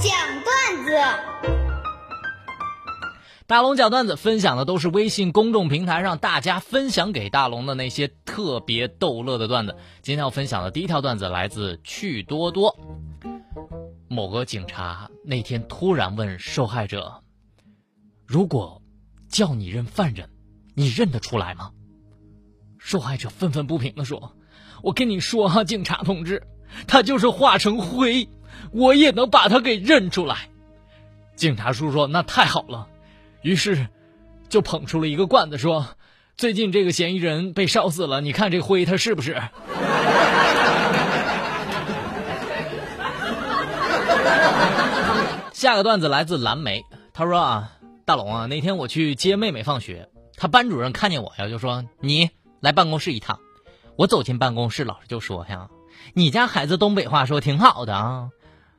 讲段子，大龙讲段子分享的都是微信公众平台上大家分享给大龙的那些特别逗乐的段子。今天要分享的第一条段子来自趣多多。某个警察那天突然问受害者：“如果叫你认犯人，你认得出来吗？”受害者愤愤不平地说：“我跟你说啊、警察同志，他就是化成灰，我也能把他给认出来。”警察叔叔：“那太好了。”于是就捧出了一个罐子，说：“最近这个嫌疑人被烧死了，你看这灰他是不是？”下个段子来自蓝莓，他说啊，大龙啊，那天我去接妹妹放学，他班主任看见我呀，就说你来办公室一趟。我走进办公室，老师就说呀，你家孩子东北话说挺好的啊，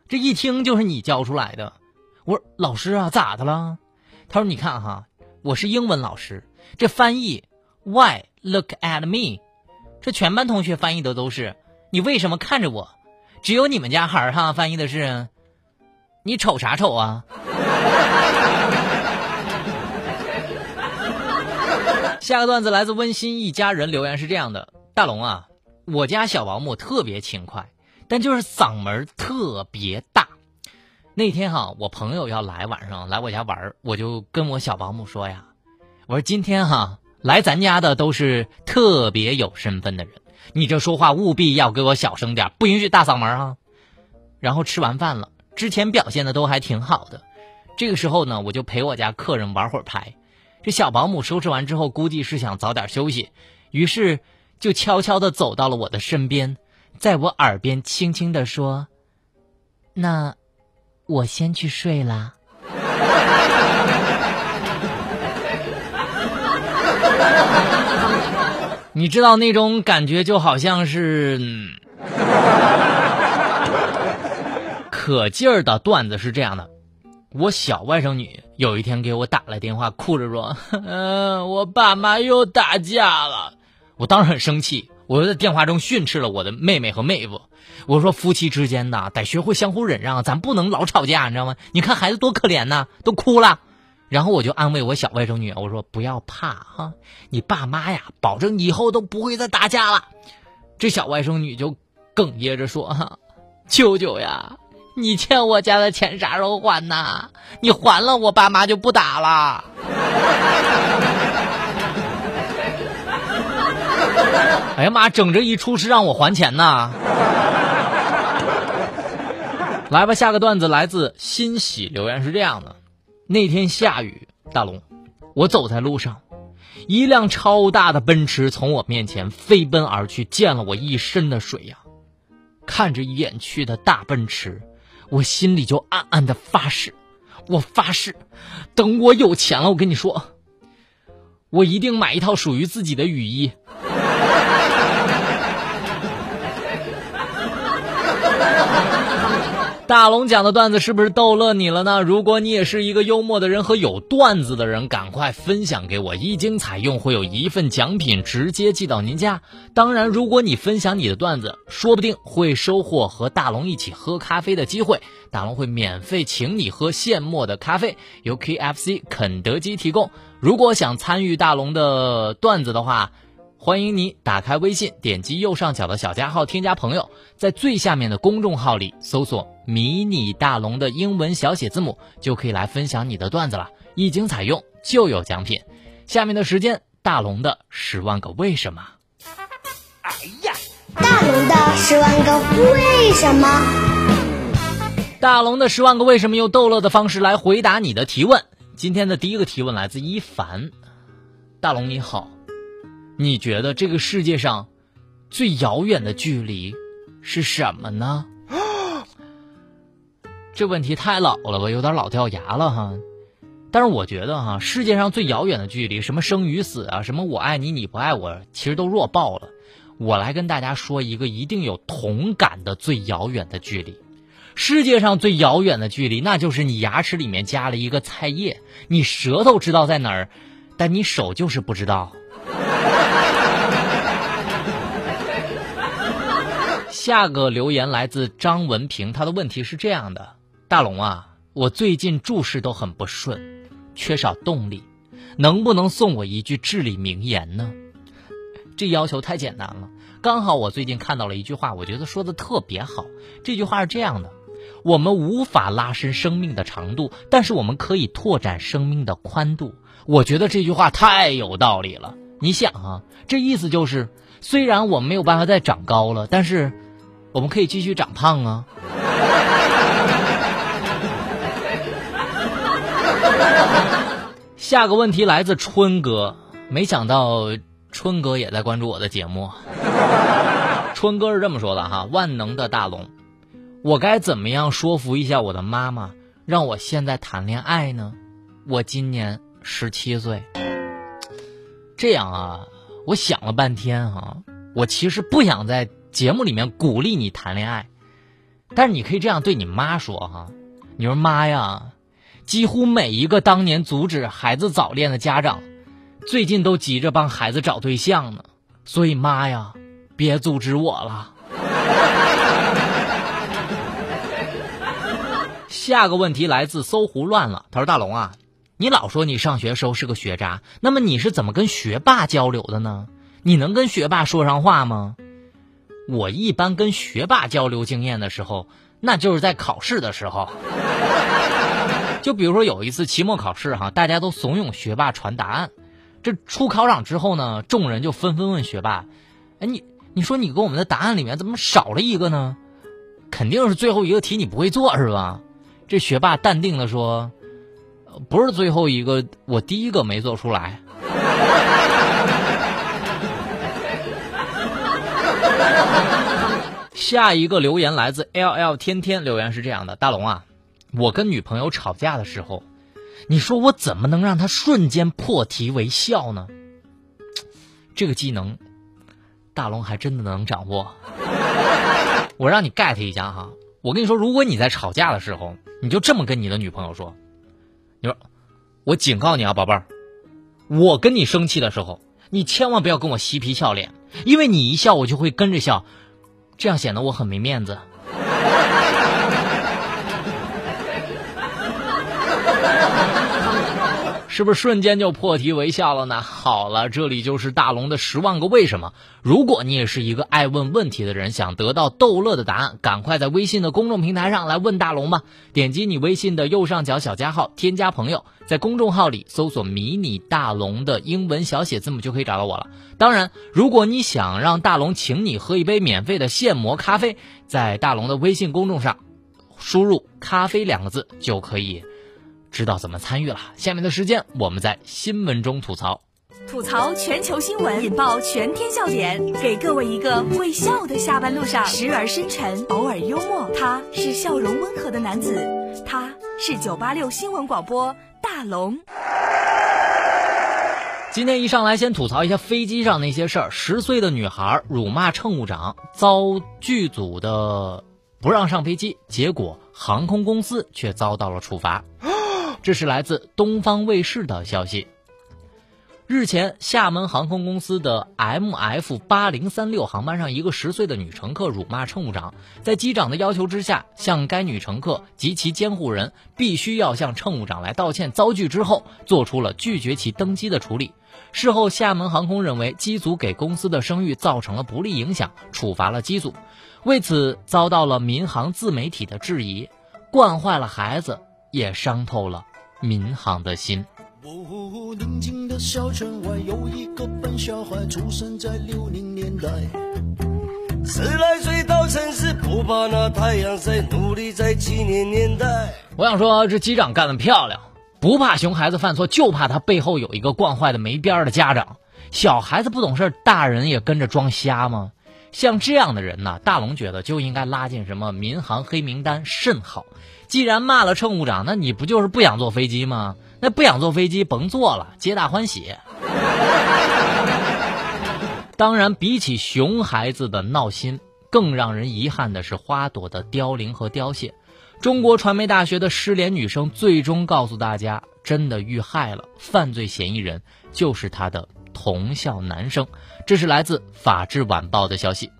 这一听就是你教出来的。我说老师啊，咋的了？他说你看哈，我是英文老师，这翻译 Why look at me？这全班同学翻译的都是你为什么看着我？只有你们家孩儿哈翻译的是你瞅啥瞅啊？下个段子来自温馨一家人留言是这样的：大龙啊，我家小保姆特别勤快，但就是嗓门特别大。那天哈，我朋友要来晚上来我家玩，我就跟我小保姆说呀，我说今天哈来咱家的都是特别有身份的人，你这说话务必要给我小声点，不允许大嗓门啊。然后吃完饭了，之前表现的都还挺好的，这个时候呢，我就陪我家客人玩会儿牌。这小保姆收拾完之后，估计是想早点休息，于是就悄悄地走到了我的身边，在我耳边轻轻地说：“那我先去睡啦。”你知道那种感觉就好像是，可劲儿的段子是这样的。我小外甥女有一天给我打来电话，哭着说：“嗯，我爸妈又打架了。”我当时很生气，我就在电话中训斥了我的妹妹和妹夫。我说：“夫妻之间呐，得学会相互忍让，咱不能老吵架，你知道吗？你看孩子多可怜呐，都哭了。”然后我就安慰我小外甥女，我说：“不要怕哈，你爸妈呀，保证以后都不会再打架了。”这小外甥女就哽咽着说：“哈，舅舅呀。”你欠我家的钱啥时候还呐？你还了，我爸妈就不打了。哎呀妈，整这一出是让我还钱呐！来吧，下个段子来自欣喜，留言是这样的：那天下雨，大龙，我走在路上，一辆超大的奔驰从我面前飞奔而去，溅了我一身的水呀！看着远去的大奔驰。我心里就暗暗的发誓，我发誓，等我有钱了，我跟你说，我一定买一套属于自己的雨衣。大龙讲的段子是不是逗乐你了呢？如果你也是一个幽默的人和有段子的人，赶快分享给我，一经采用会有一份奖品直接寄到您家。当然，如果你分享你的段子，说不定会收获和大龙一起喝咖啡的机会。大龙会免费请你喝现磨的咖啡，由 KFC 肯德基提供。如果想参与大龙的段子的话，欢迎你打开微信，点击右上角的小加号，添加朋友，在最下面的公众号里搜索“迷你大龙”的英文小写字母，就可以来分享你的段子了。一经采用就有奖品。下面的时间，大龙的十万个为什么。哎呀，大龙的十万个为什么？大龙的十万个为什么用逗乐的方式来回答你的提问。今天的第一个提问来自一凡，大龙你好。你觉得这个世界上最遥远的距离是什么呢？这问题太老了吧，有点老掉牙了哈。但是我觉得哈，世界上最遥远的距离，什么生与死啊，什么我爱你你不爱我，其实都弱爆了。我来跟大家说一个一定有同感的最遥远的距离。世界上最遥远的距离，那就是你牙齿里面加了一个菜叶，你舌头知道在哪儿，但你手就是不知道。下个留言来自张文平，他的问题是这样的：大龙啊，我最近注事都很不顺，缺少动力，能不能送我一句至理名言呢？这要求太简单了。刚好我最近看到了一句话，我觉得说的特别好。这句话是这样的：我们无法拉伸生命的长度，但是我们可以拓展生命的宽度。我觉得这句话太有道理了。你想啊，这意思就是，虽然我们没有办法再长高了，但是。我们可以继续长胖啊！下个问题来自春哥，没想到春哥也在关注我的节目。春哥是这么说的哈：万能的大龙，我该怎么样说服一下我的妈妈，让我现在谈恋爱呢？我今年十七岁。这样啊，我想了半天哈，我其实不想在。节目里面鼓励你谈恋爱，但是你可以这样对你妈说哈，你说妈呀，几乎每一个当年阻止孩子早恋的家长，最近都急着帮孩子找对象呢，所以妈呀，别阻止我了。下个问题来自搜狐乱了，他说大龙啊，你老说你上学时候是个学渣，那么你是怎么跟学霸交流的呢？你能跟学霸说上话吗？我一般跟学霸交流经验的时候，那就是在考试的时候。就比如说有一次期末考试哈，大家都怂恿学霸传答案。这出考场之后呢，众人就纷纷问学霸：“哎，你你说你给我们的答案里面怎么少了一个呢？肯定是最后一个题你不会做是吧？”这学霸淡定的说：“不是最后一个，我第一个没做出来。”下一个留言来自 L L 天天，留言是这样的：大龙啊，我跟女朋友吵架的时候，你说我怎么能让她瞬间破涕为笑呢？这个技能，大龙还真的能掌握。我让你 get 一下哈，我跟你说，如果你在吵架的时候，你就这么跟你的女朋友说：你说，我警告你啊，宝贝儿，我跟你生气的时候，你千万不要跟我嬉皮笑脸，因为你一笑，我就会跟着笑。这样显得我很没面子。是不是瞬间就破涕为笑了呢？好了，这里就是大龙的十万个为什么。如果你也是一个爱问问题的人，想得到逗乐的答案，赶快在微信的公众平台上来问大龙吧。点击你微信的右上角小加号，添加朋友，在公众号里搜索“迷你大龙”的英文小写字母就可以找到我了。当然，如果你想让大龙请你喝一杯免费的现磨咖啡，在大龙的微信公众上输入“咖啡”两个字就可以。知道怎么参与了。下面的时间，我们在新闻中吐槽，吐槽全球新闻，引爆全天笑点，给各位一个会笑的下班路上，时而深沉，偶尔幽默。他是笑容温和的男子，他是九八六新闻广播大龙。今天一上来先吐槽一下飞机上那些事儿。十岁的女孩辱骂乘务长，遭剧组的不让上飞机，结果航空公司却遭到了处罚。这是来自东方卫视的消息。日前，厦门航空公司的 MF 八零三六航班上，一个十岁的女乘客辱骂乘务长，在机长的要求之下，向该女乘客及其监护人必须要向乘务长来道歉遭拒之后，做出了拒绝其登机的处理。事后，厦门航空认为机组给公司的声誉造成了不利影响，处罚了机组。为此，遭到了民航自媒体的质疑，惯坏了孩子，也伤透了。民航的心。宁静的小城外有一个笨小孩，出生在六零年代。十来岁到城市，不怕那太阳晒，努力在七年年代。我想说，这机长干得漂亮，不怕熊孩子犯错，就怕他背后有一个惯坏的没边儿的家长。小孩子不懂事，大人也跟着装瞎吗？像这样的人呢，大龙觉得就应该拉进什么民航黑名单，甚好。既然骂了乘务长，那你不就是不想坐飞机吗？那不想坐飞机，甭坐了，皆大欢喜。当然，比起熊孩子的闹心，更让人遗憾的是花朵的凋零和凋谢。中国传媒大学的失联女生最终告诉大家，真的遇害了，犯罪嫌疑人就是她的同校男生。这是来自《法制晚报》的消息。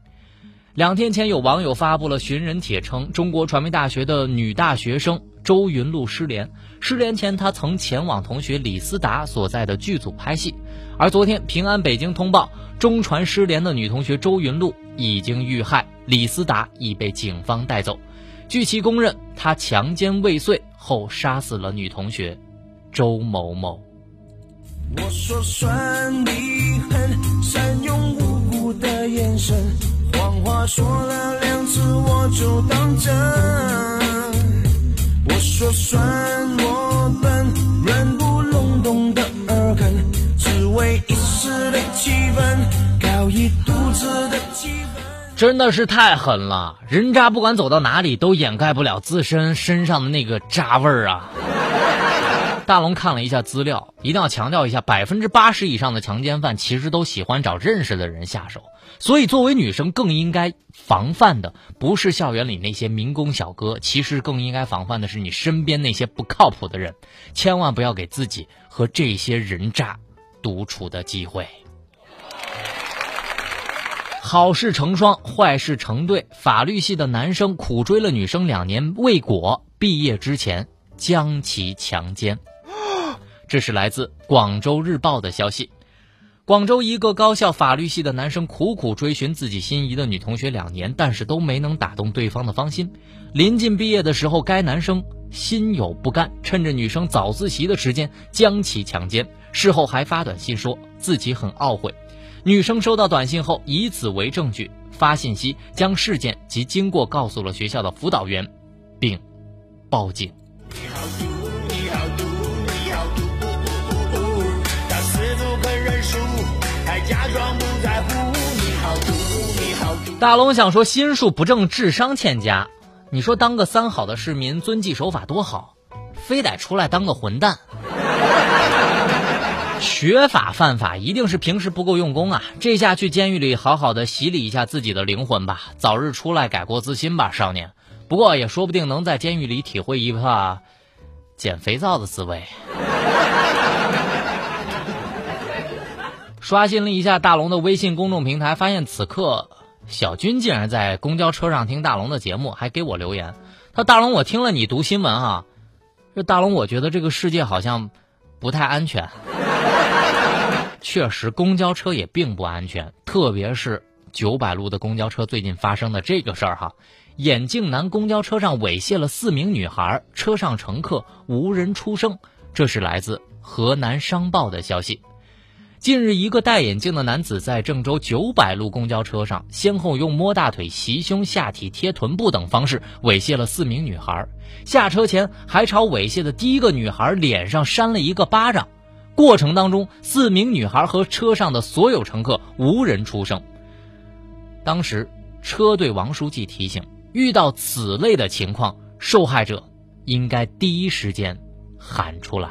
两天前，有网友发布了寻人帖，称中国传媒大学的女大学生周云露失联。失联前，她曾前往同学李思达所在的剧组拍戏。而昨天，平安北京通报，中传失联的女同学周云露已经遇害，李思达已被警方带走。据其供认，他强奸未遂后杀死了女同学周某某。我说算你狠，善用无辜的眼神，说了两次我就当真。我说算我笨，软不隆咚的耳根，只为一时的气氛，搞一肚子的气氛。真的是太狠了，人渣不管走到哪里都掩盖不了自身身上的那个渣味儿啊！大龙看了一下资料，一定要强调一下，百分之八十以上的强奸犯其实都喜欢找认识的人下手，所以作为女生更应该防范的不是校园里那些民工小哥，其实更应该防范的是你身边那些不靠谱的人，千万不要给自己和这些人渣独处的机会。好事成双，坏事成对。法律系的男生苦追了女生两年未果，毕业之前将其强奸。这是来自广州日报的消息。广州一个高校法律系的男生苦苦追寻自己心仪的女同学两年，但是都没能打动对方的芳心。临近毕业的时候，该男生心有不甘，趁着女生早自习的时间将其强奸。事后还发短信说自己很懊悔。女生收到短信后，以此为证据发信息，将事件及经过告诉了学校的辅导员，并报警。大龙想说，心术不正，智商欠佳。你说当个三好的市民，遵纪守法多好，非得出来当个混蛋。学法犯法，一定是平时不够用功啊！这下去监狱里好好的洗礼一下自己的灵魂吧，早日出来改过自新吧，少年。不过也说不定能在监狱里体会一下捡肥皂的滋味。刷新了一下大龙的微信公众平台，发现此刻小军竟然在公交车上听大龙的节目，还给我留言。他说大龙，我听了你读新闻啊，这大龙，我觉得这个世界好像不太安全。确实，公交车也并不安全，特别是九百路的公交车最近发生的这个事儿哈。眼镜男公交车上猥亵了四名女孩，车上乘客无人出声。这是来自河南商报的消息。近日，一个戴眼镜的男子在郑州九百路公交车上，先后用摸大腿、袭胸、下体、贴臀部等方式猥亵了四名女孩。下车前，还朝猥亵的第一个女孩脸上扇了一个巴掌。过程当中，四名女孩和车上的所有乘客无人出声。当时，车队王书记提醒，遇到此类的情况，受害者应该第一时间喊出来。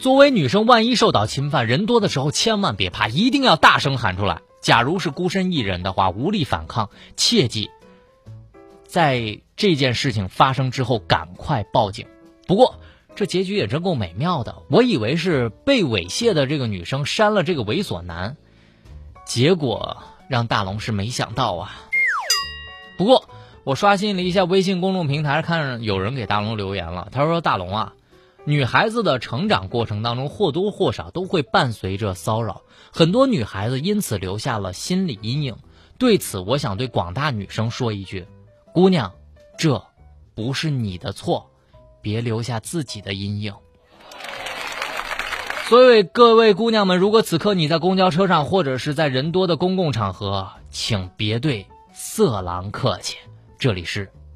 作为女生，万一受到侵犯，人多的时候千万别怕，一定要大声喊出来。假如是孤身一人的话，无力反抗，切记。在这件事情发生之后，赶快报警。不过，这结局也真够美妙的。我以为是被猥亵的这个女生删了这个猥琐男，结果让大龙是没想到啊。不过，我刷新了一下微信公众平台，看有人给大龙留言了。他说：“大龙啊，女孩子的成长过程当中或多或少都会伴随着骚扰，很多女孩子因此留下了心理阴影。对此，我想对广大女生说一句。”姑娘，这不是你的错，别留下自己的阴影。所以各位姑娘们，如果此刻你在公交车上或者是在人多的公共场合，请别对色狼客气。这里是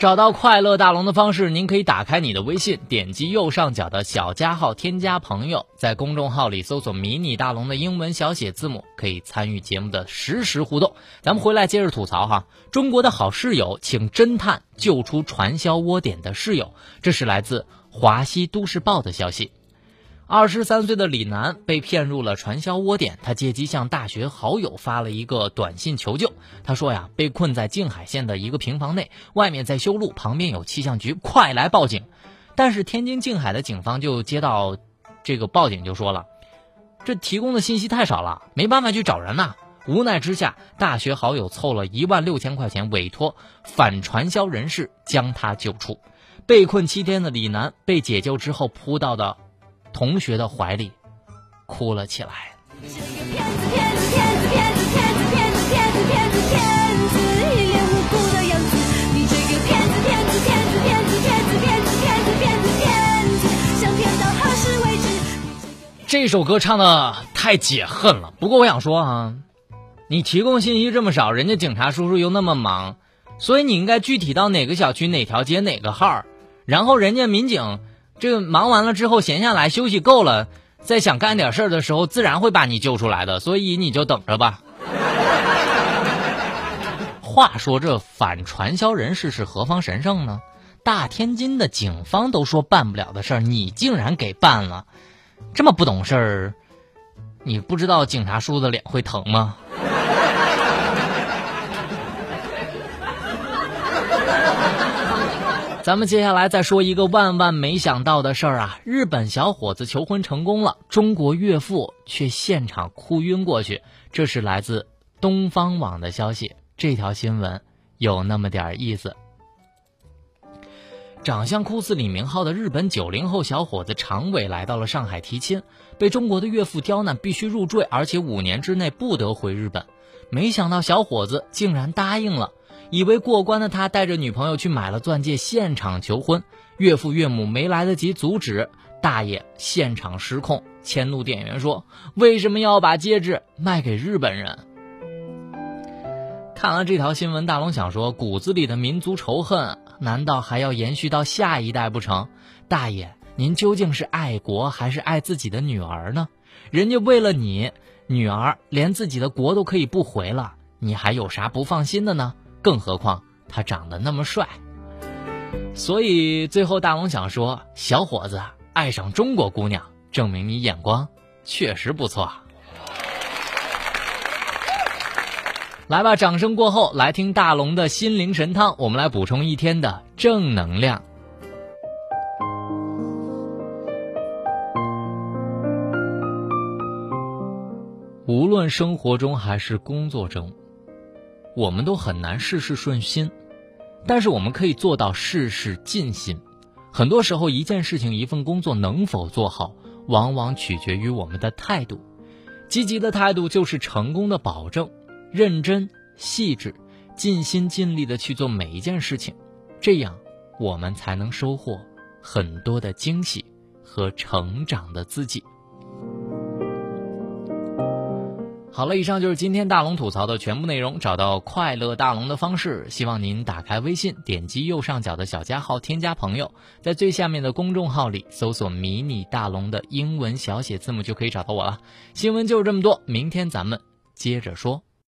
找到快乐大龙的方式，您可以打开你的微信，点击右上角的小加号，添加朋友，在公众号里搜索“迷你大龙”的英文小写字母，可以参与节目的实时互动。咱们回来接着吐槽哈，中国的好室友请侦探救出传销窝点的室友，这是来自华西都市报的消息。二十三岁的李楠被骗入了传销窝点，他借机向大学好友发了一个短信求救。他说呀，被困在静海县的一个平房内，外面在修路，旁边有气象局，快来报警。但是天津静海的警方就接到这个报警，就说了，这提供的信息太少了，没办法去找人呐。无奈之下，大学好友凑了一万六千块钱，委托反传销人士将他救出。被困七天的李楠被解救之后，扑到的。同学的怀里，哭了起来。这首歌唱的太解恨了。不过我想说啊，你提供信息这么少，人家警察叔叔又那么忙，所以你应该具体到哪个小区、哪条街、哪个号，然后人家民警。这个忙完了之后闲下来休息够了，再想干点事儿的时候，自然会把你救出来的。所以你就等着吧。话说这反传销人士是何方神圣呢？大天津的警方都说办不了的事儿，你竟然给办了，这么不懂事儿，你不知道警察叔的脸会疼吗？咱们接下来再说一个万万没想到的事儿啊！日本小伙子求婚成功了，中国岳父却现场哭晕过去。这是来自东方网的消息。这条新闻有那么点意思。长相酷似李明浩的日本九零后小伙子常伟来到了上海提亲，被中国的岳父刁难，必须入赘，而且五年之内不得回日本。没想到小伙子竟然答应了。以为过关的他带着女朋友去买了钻戒，现场求婚。岳父岳母没来得及阻止，大爷现场失控，迁怒店员说：“为什么要把戒指卖给日本人？”看了这条新闻，大龙想说：骨子里的民族仇恨，难道还要延续到下一代不成？大爷，您究竟是爱国还是爱自己的女儿呢？人家为了你女儿，连自己的国都可以不回了，你还有啥不放心的呢？更何况他长得那么帅，所以最后大龙想说：小伙子爱上中国姑娘，证明你眼光确实不错。来吧，掌声过后，来听大龙的心灵神汤，我们来补充一天的正能量。无论生活中还是工作中。我们都很难事事顺心，但是我们可以做到事事尽心。很多时候，一件事情、一份工作能否做好，往往取决于我们的态度。积极的态度就是成功的保证。认真、细致、尽心尽力的去做每一件事情，这样我们才能收获很多的惊喜和成长的自己。好了，以上就是今天大龙吐槽的全部内容。找到快乐大龙的方式，希望您打开微信，点击右上角的小加号，添加朋友，在最下面的公众号里搜索“迷你大龙”的英文小写字母，就可以找到我了。新闻就是这么多，明天咱们接着说。